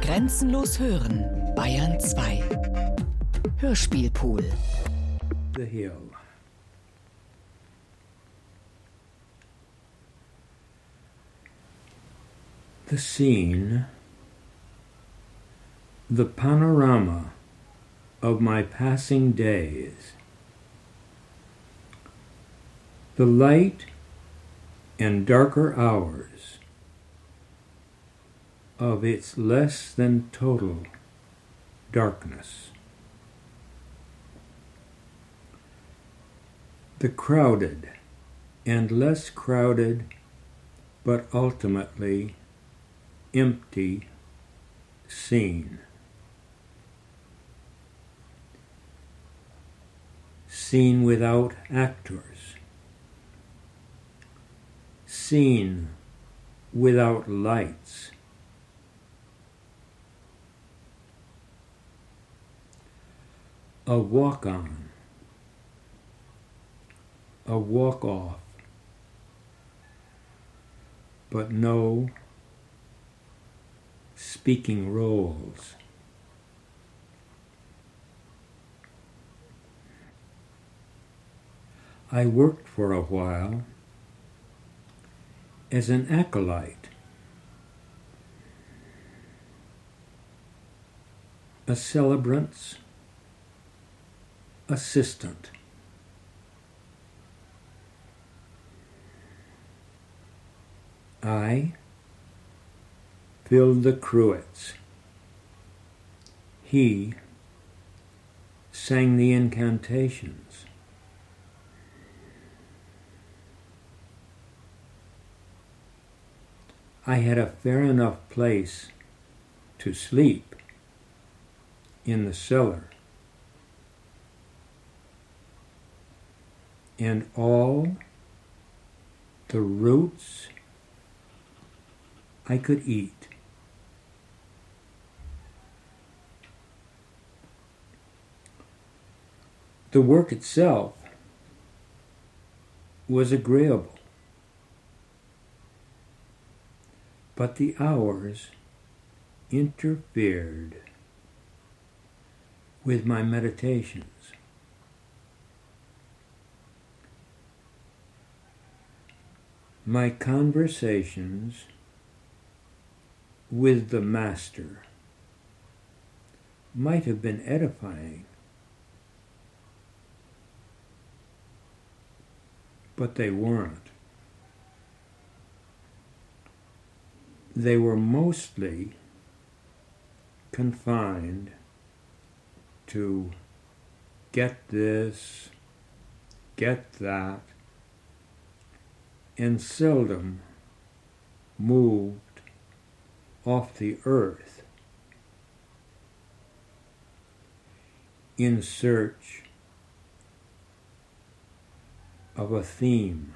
Grenzenlos hören, Bayern 2. Hörspielpool. The Hill. The scene, the panorama of my passing days, the light and darker hours of its less than total darkness. The crowded and less crowded, but ultimately empty scene. Scene without actors. Scene without lights. A walk on. A walk off. But no speaking roles. I worked for a while as an acolyte, a celebrant's assistant. I filled the cruets. He sang the incantations. I had a fair enough place to sleep in the cellar. And all the roots I could eat. The work itself was agreeable, but the hours interfered with my meditations. My conversations with the Master might have been edifying, but they weren't. They were mostly confined to get this, get that, and seldom moved off the earth in search of a theme.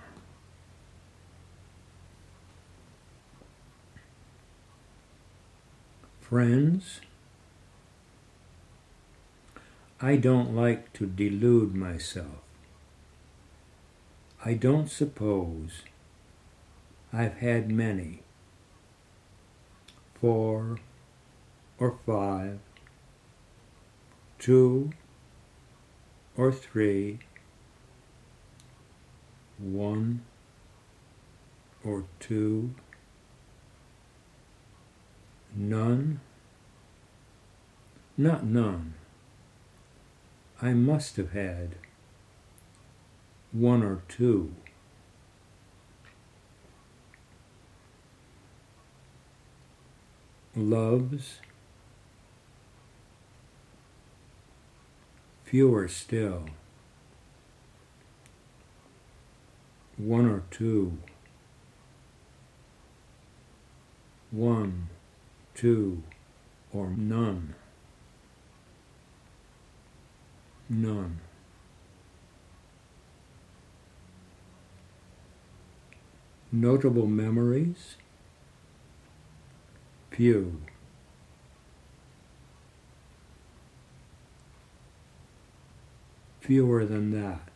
Friends, I don't like to delude myself. I don't suppose I've had many, four or five, two or three, one or two, none, not none. I must have had one or two. Loves, fewer still, one or two, one, two, or none. None. Notable memories? Few. Fewer than that.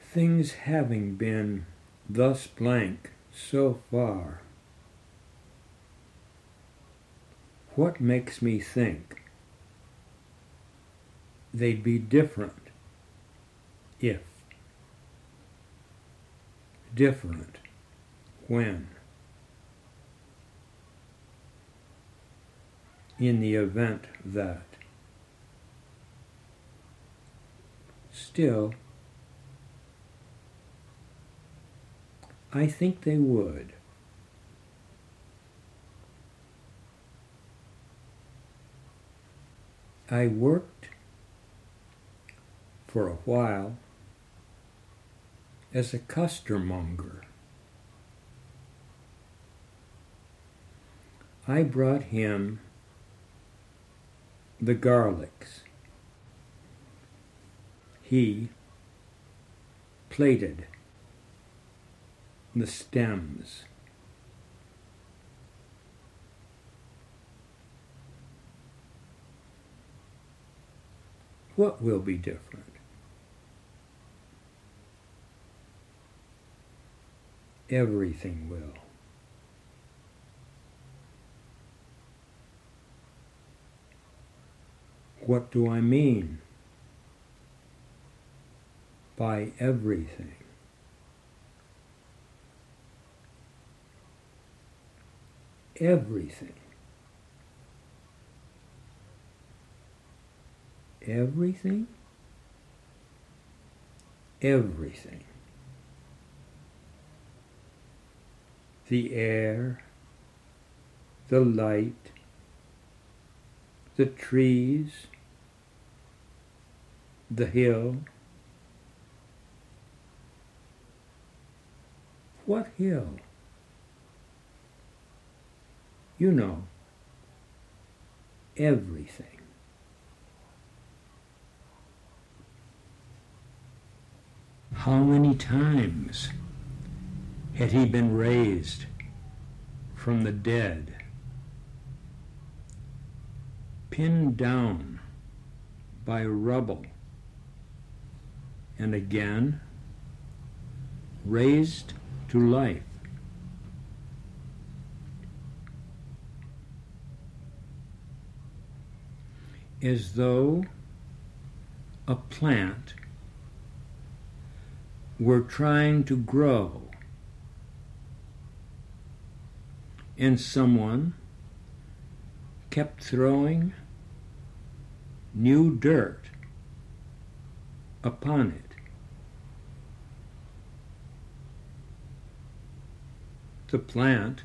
Things having been thus blank so far, what makes me think they'd be different if? Different when? In the event that. Still, I think they would. I worked for a while as a costermonger. I brought him the garlics. He plaited the stems. What will be different? Everything will. What do I mean by everything? Everything. Everything? Everything. The air, the light, the trees, the hill. What hill? You know, everything. How many times had he been raised from the dead, pinned down by rubble, and again raised to life? As though a plant were trying to grow and someone kept throwing new dirt upon it. The plant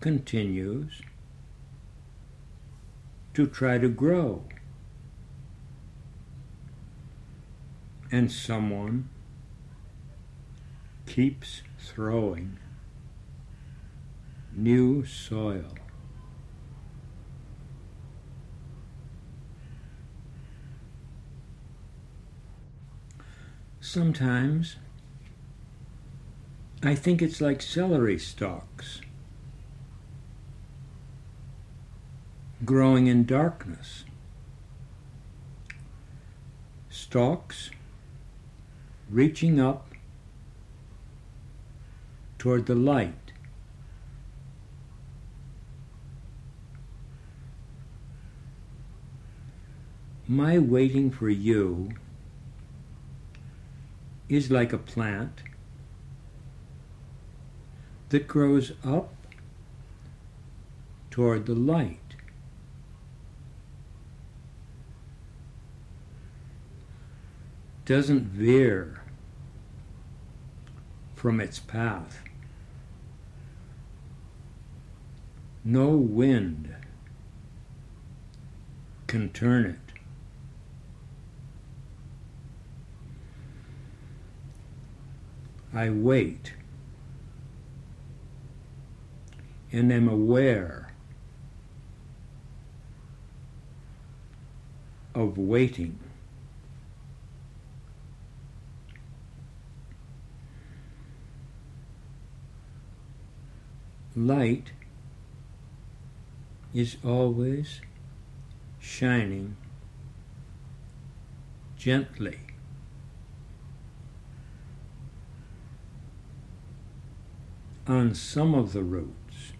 continues to try to grow. And someone keeps throwing new soil. Sometimes I think it's like celery stalks growing in darkness. Stalks reaching up toward the light. My waiting for you is like a plant that grows up toward the light. Doesn't veer from its path. No wind can turn it. I wait and am aware of waiting. Light is always shining gently on some of the roots,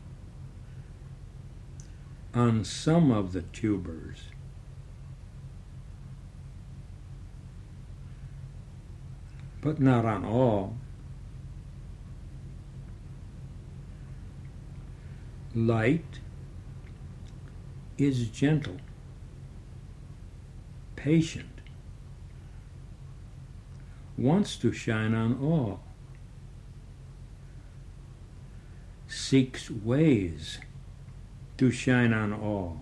on some of the tubers. But not on all. Light is gentle, patient, wants to shine on all, seeks ways to shine on all.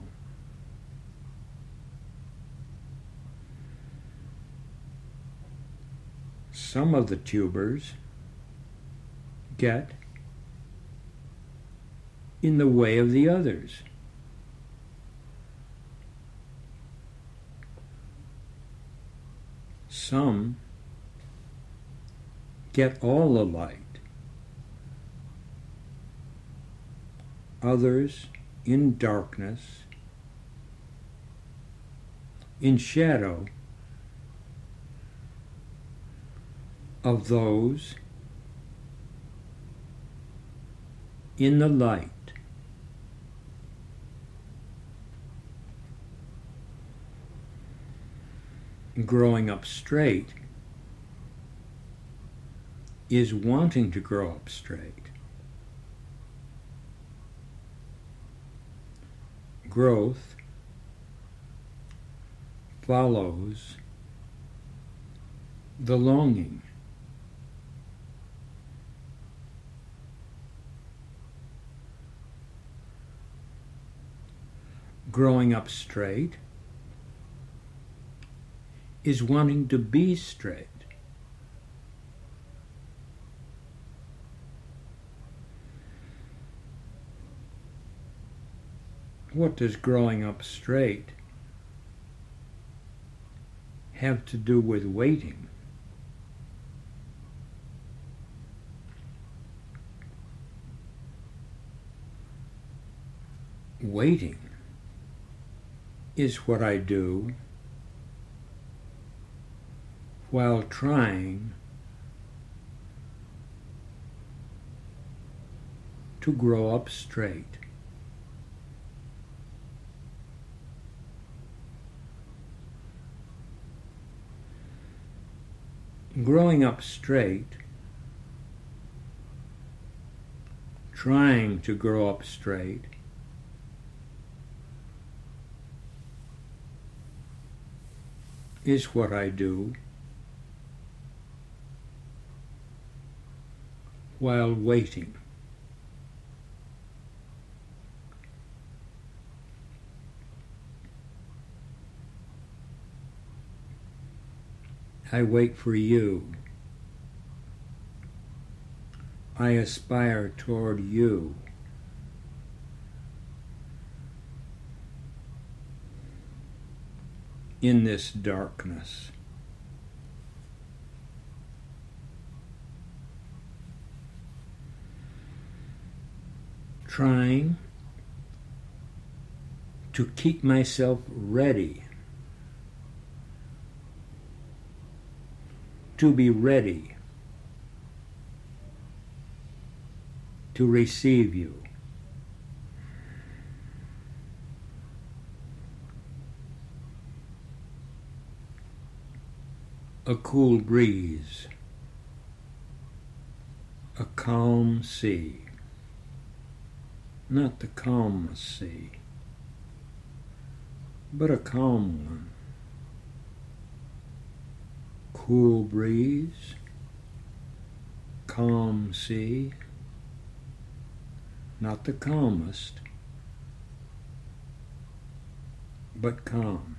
Some of the tubers get in the way of the others. Some get all the light. Others in darkness, in shadow of those in the light. growing up straight is wanting to grow up straight. Growth follows the longing. Growing up straight is wanting to be straight. What does growing up straight have to do with waiting? Waiting is what I do while trying to grow up straight. Growing up straight, trying to grow up straight, is what I do. while waiting. I wait for you. I aspire toward you. In this darkness. trying to keep myself ready to be ready to receive you. A cool breeze, a calm sea not the calmest sea, but a calm one. Cool breeze, calm sea, not the calmest, but calm.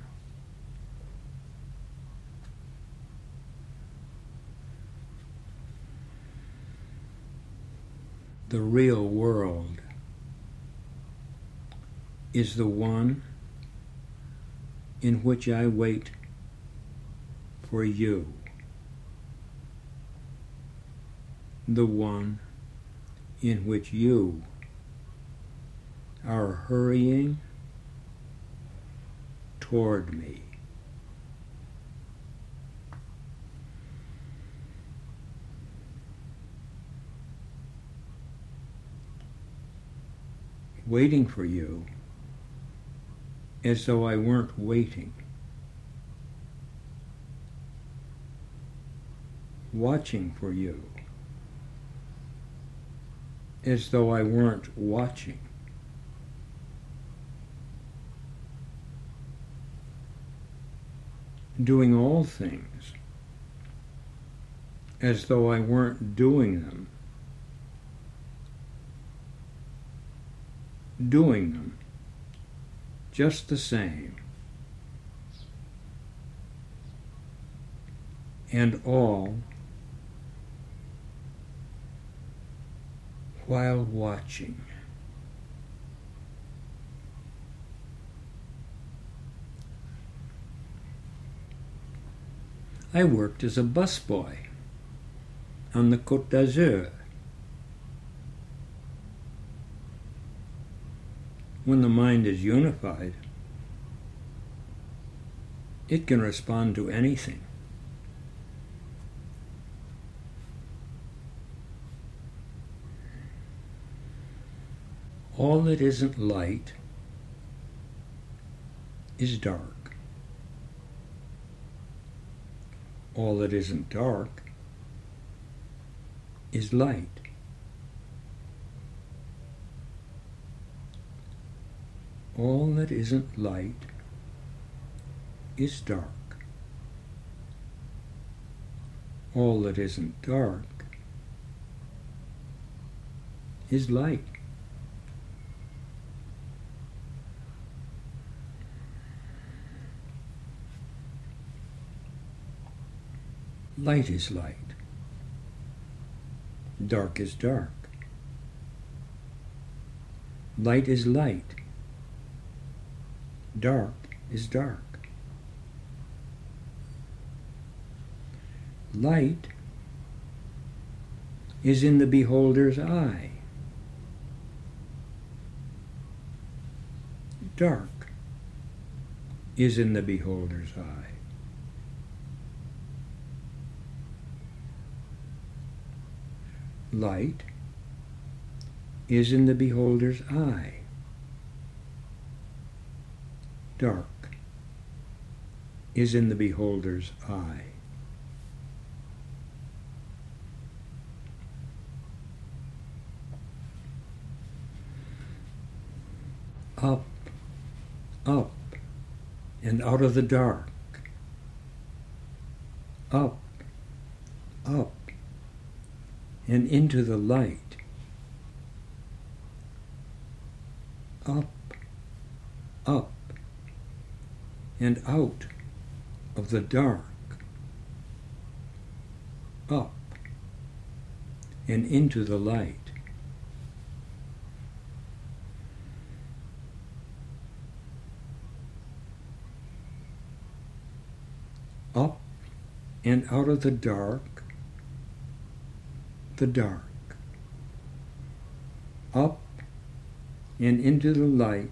The real world is the one in which I wait for you. The one in which you are hurrying toward me. waiting for you as though I weren't waiting. Watching for you as though I weren't watching. Doing all things as though I weren't doing them. Doing them just the same. And all while watching. I worked as a busboy on the Côte d'Azur. When the mind is unified, it can respond to anything. All that isn't light is dark. All that isn't dark is light. All that isn't light is dark. All that isn't dark is light. Light is light. Dark is dark. Light is light. Dark is dark. Light is in the beholder's eye. Dark is in the beholder's eye. Light is in the beholder's eye. Dark is in the beholder's eye. Up, up, and out of the dark. Up, up, and into the light. Up, up, and out of the dark. Up and into the light. Up and out of the dark the dark, up and into the light,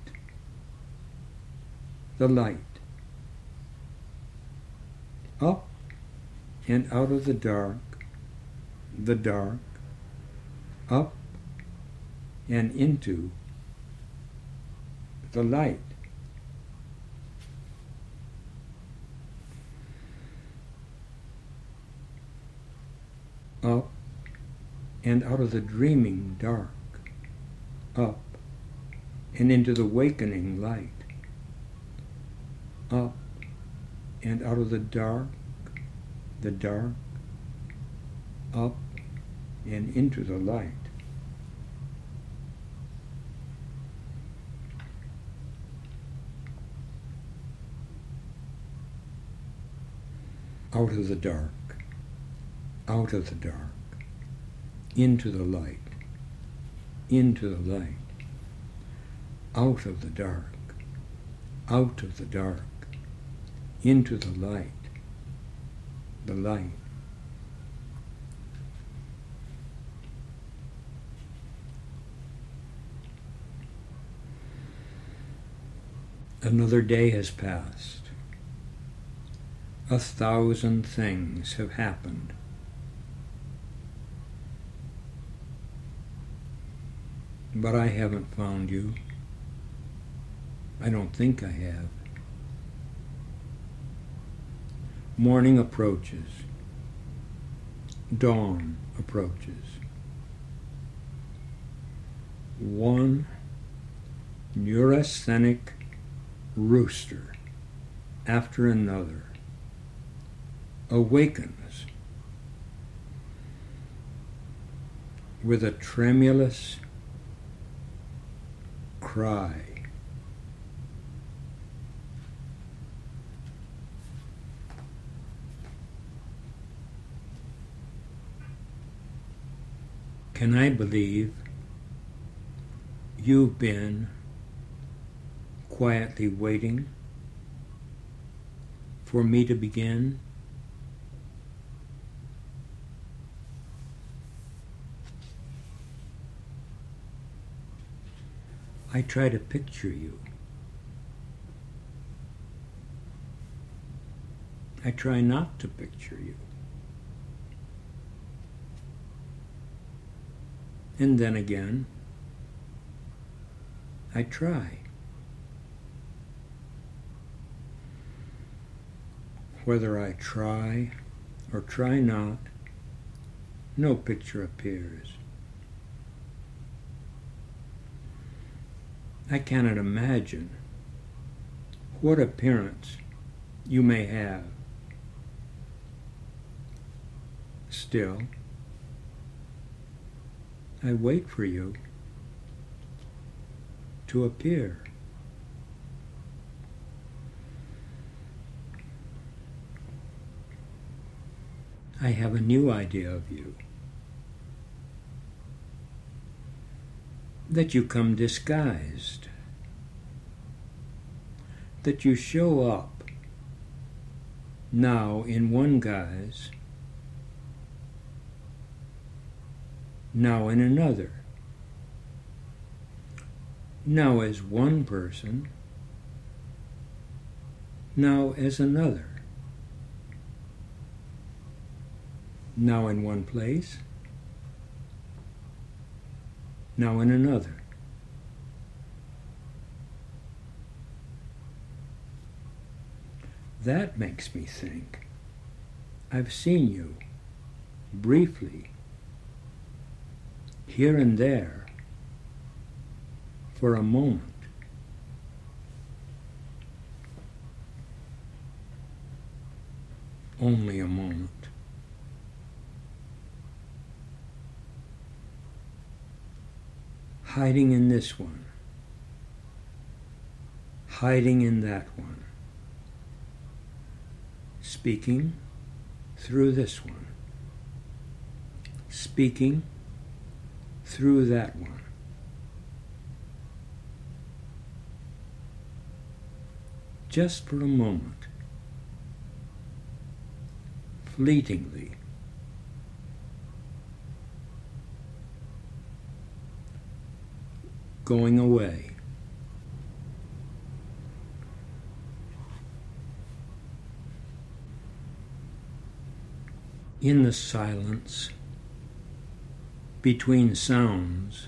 the light, up and out of the dark, the dark, up and into the light. Up and out of the dreaming dark, up and into the wakening light, up and out of the dark, the dark, up and into the light. Out of the dark, out of the dark into the light, into the light, out of the dark, out of the dark, into the light, the light. Another day has passed. A thousand things have happened. But I haven't found you. I don't think I have. Morning approaches. Dawn approaches. One neurasthenic rooster after another awakens with a tremulous cry. Can I believe you've been quietly waiting for me to begin? I try to picture you. I try not to picture you. And then again, I try. Whether I try or try not, no picture appears. I cannot imagine what appearance you may have. Still, I wait for you to appear. I have a new idea of you. That you come disguised. That you show up now in one guise, now in another now as one person, now as another, now in one place, now in another. That makes me think I've seen you briefly here and there for a moment. Only a moment. Hiding in this one. Hiding in that one. Speaking through this one. Speaking through that one. just for a moment, fleetingly. Going away. In the silence between sounds,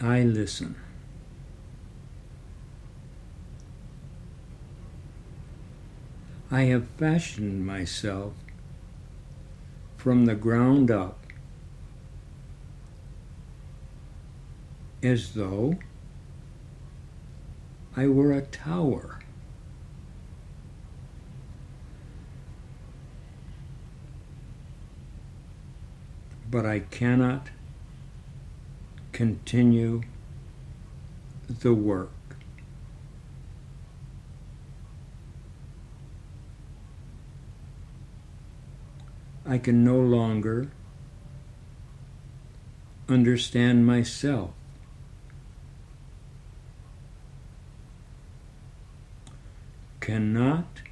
I listen. I have fashioned myself from the ground up as though I were a tower. But I cannot continue the work. I can no longer understand myself. Cannot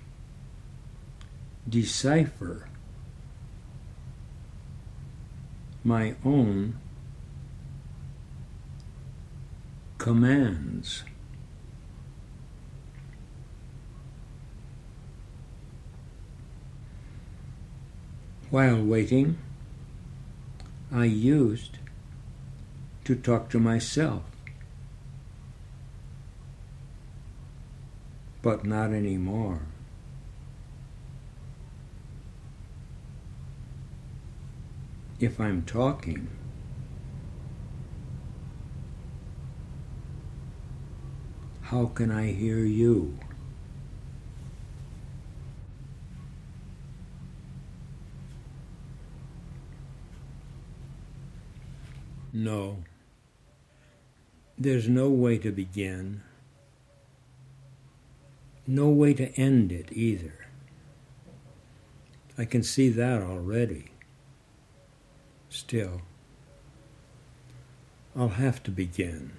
decipher my own commands. While waiting, I used to talk to myself. But not anymore. If I'm talking, how can I hear you? No. There's no way to begin. No way to end it either. I can see that already. Still, I'll have to begin.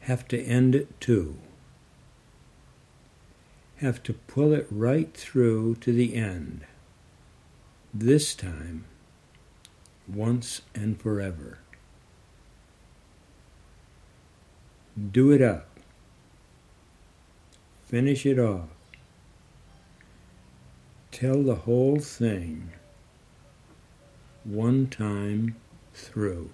Have to end it too. Have to pull it right through to the end. This time once and forever. Do it up. Finish it off. Tell the whole thing one time through.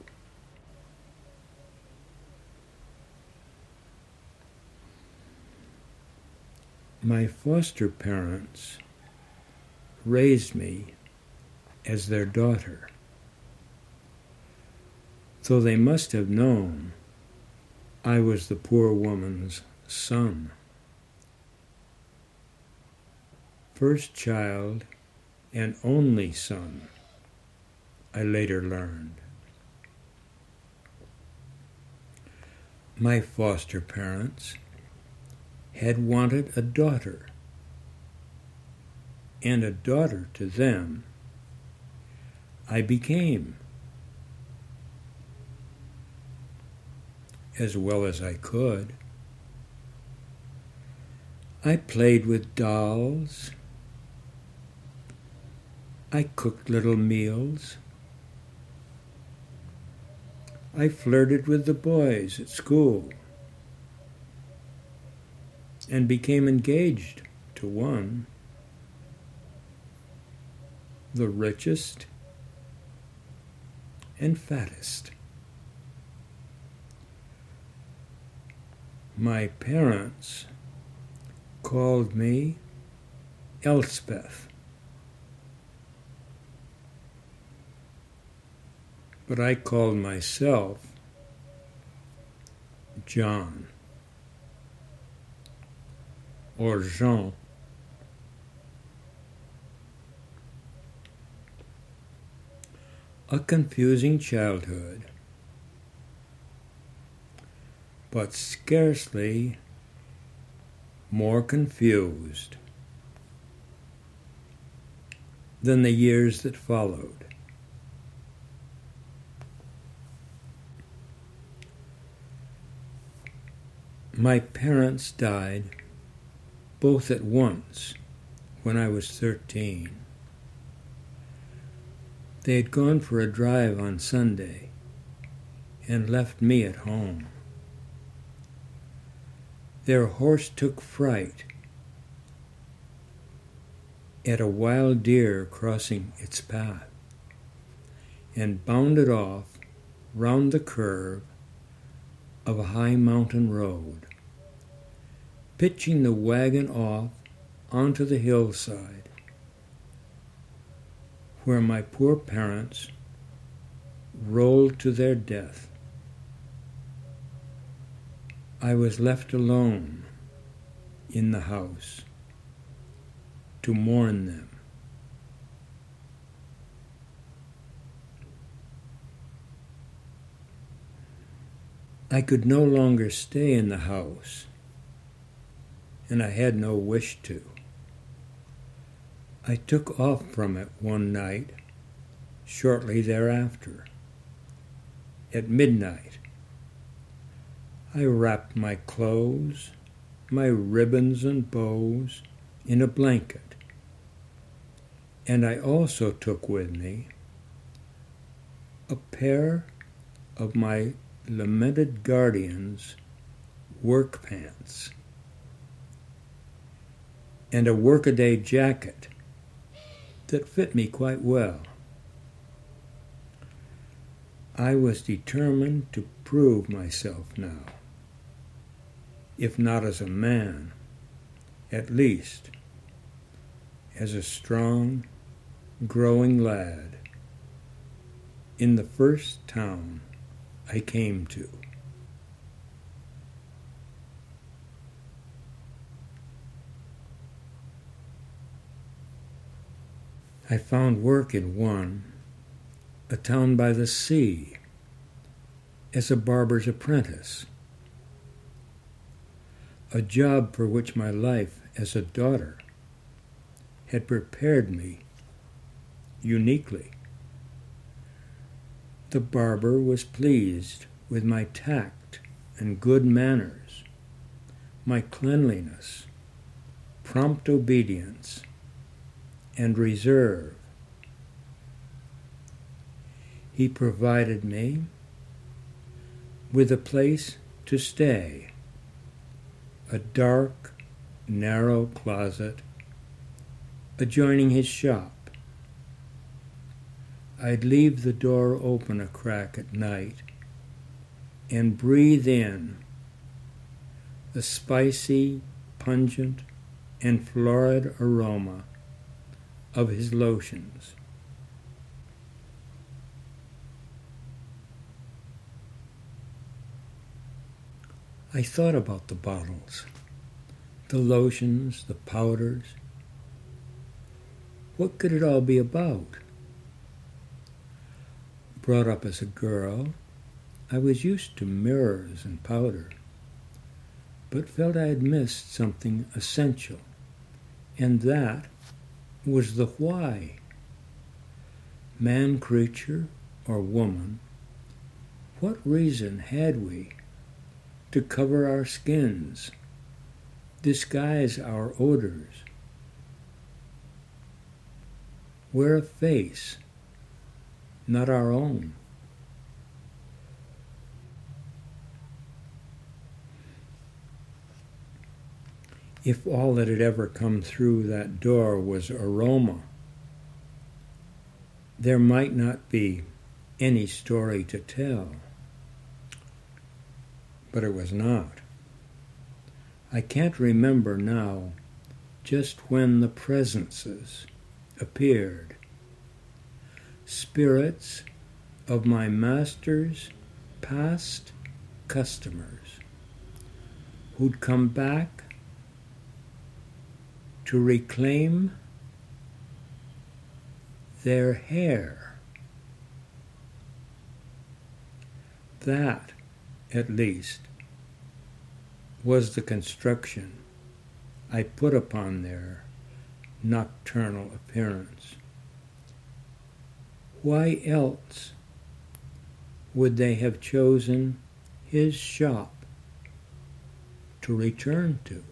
My foster parents raised me as their daughter. So they must have known I was the poor woman's son. First child and only son, I later learned. My foster parents had wanted a daughter, and a daughter to them I became. as well as I could. I played with dolls. I cooked little meals. I flirted with the boys at school and became engaged to one, the richest and fattest. my parents called me Elspeth. But I called myself John or Jean. A confusing childhood but scarcely more confused than the years that followed. My parents died both at once when I was 13. They had gone for a drive on Sunday and left me at home. Their horse took fright at a wild deer crossing its path and bounded off round the curve of a high mountain road, pitching the wagon off onto the hillside where my poor parents rolled to their death. I was left alone in the house to mourn them. I could no longer stay in the house, and I had no wish to. I took off from it one night shortly thereafter, at midnight, I wrapped my clothes, my ribbons and bows in a blanket, and I also took with me a pair of my lamented guardian's work pants and a workaday jacket that fit me quite well. I was determined to prove myself now, if not as a man, at least as a strong, growing lad in the first town I came to. I found work in one, a town by the sea, as a barber's apprentice, a job for which my life as a daughter had prepared me uniquely. The barber was pleased with my tact and good manners, my cleanliness, prompt obedience, and reserve. He provided me with a place to stay, a dark, narrow closet adjoining his shop. I'd leave the door open a crack at night and breathe in the spicy, pungent, and florid aroma of his lotions. I thought about the bottles, the lotions, the powders. What could it all be about? Brought up as a girl, I was used to mirrors and powder, but felt I had missed something essential, and that was the why. Man, creature, or woman, what reason had we to cover our skins, disguise our odors, wear a face not our own? If all that had ever come through that door was aroma, there might not be any story to tell. But it was not. I can't remember now just when the presences appeared. Spirits of my master's past customers who'd come back to reclaim their hair. That, at least, was the construction I put upon their nocturnal appearance. Why else would they have chosen his shop to return to?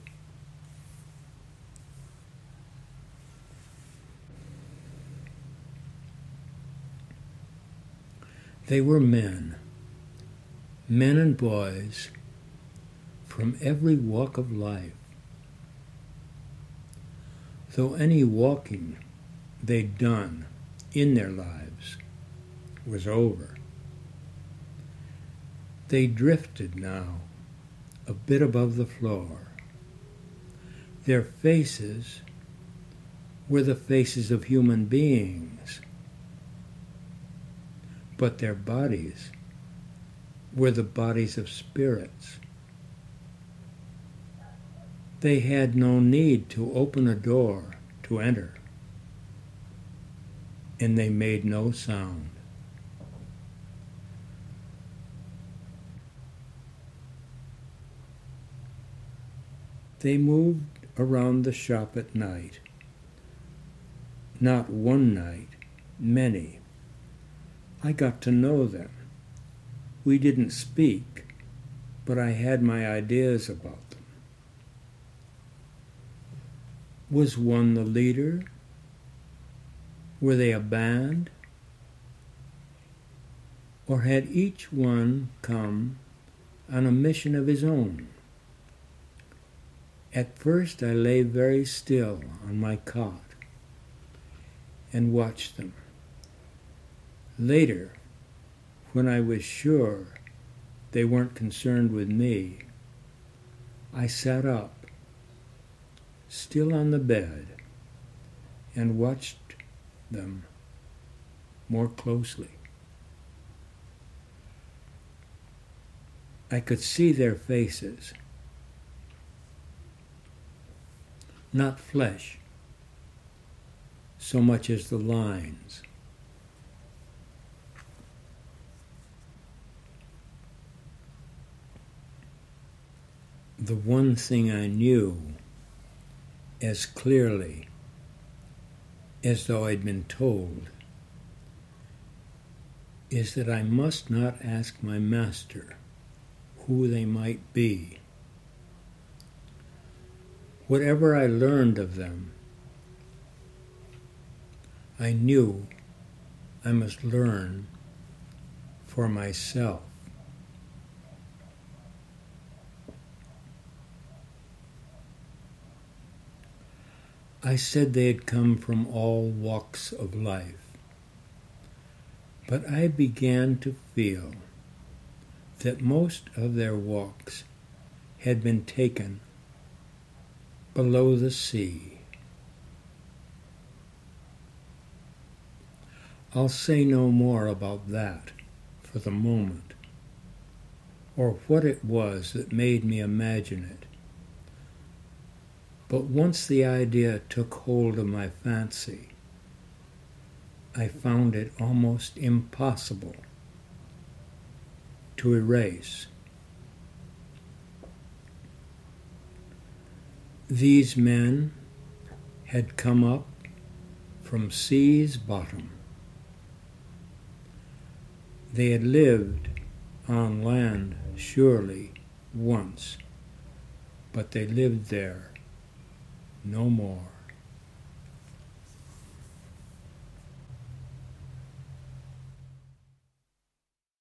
They were men, men and boys from every walk of life. Though any walking they'd done in their lives was over, they drifted now a bit above the floor. Their faces were the faces of human beings but their bodies were the bodies of spirits. They had no need to open a door to enter, and they made no sound. They moved around the shop at night. Not one night, many. I got to know them. We didn't speak, but I had my ideas about them. Was one the leader? Were they a band? Or had each one come on a mission of his own? At first I lay very still on my cot and watched them. Later, when I was sure they weren't concerned with me, I sat up, still on the bed, and watched them more closely. I could see their faces, not flesh so much as the lines. The one thing I knew as clearly as though I'd been told is that I must not ask my master who they might be. Whatever I learned of them, I knew I must learn for myself. I said they had come from all walks of life, but I began to feel that most of their walks had been taken below the sea. I'll say no more about that for the moment, or what it was that made me imagine it. But once the idea took hold of my fancy, I found it almost impossible to erase. These men had come up from sea's bottom. They had lived on land, surely, once, but they lived there no more.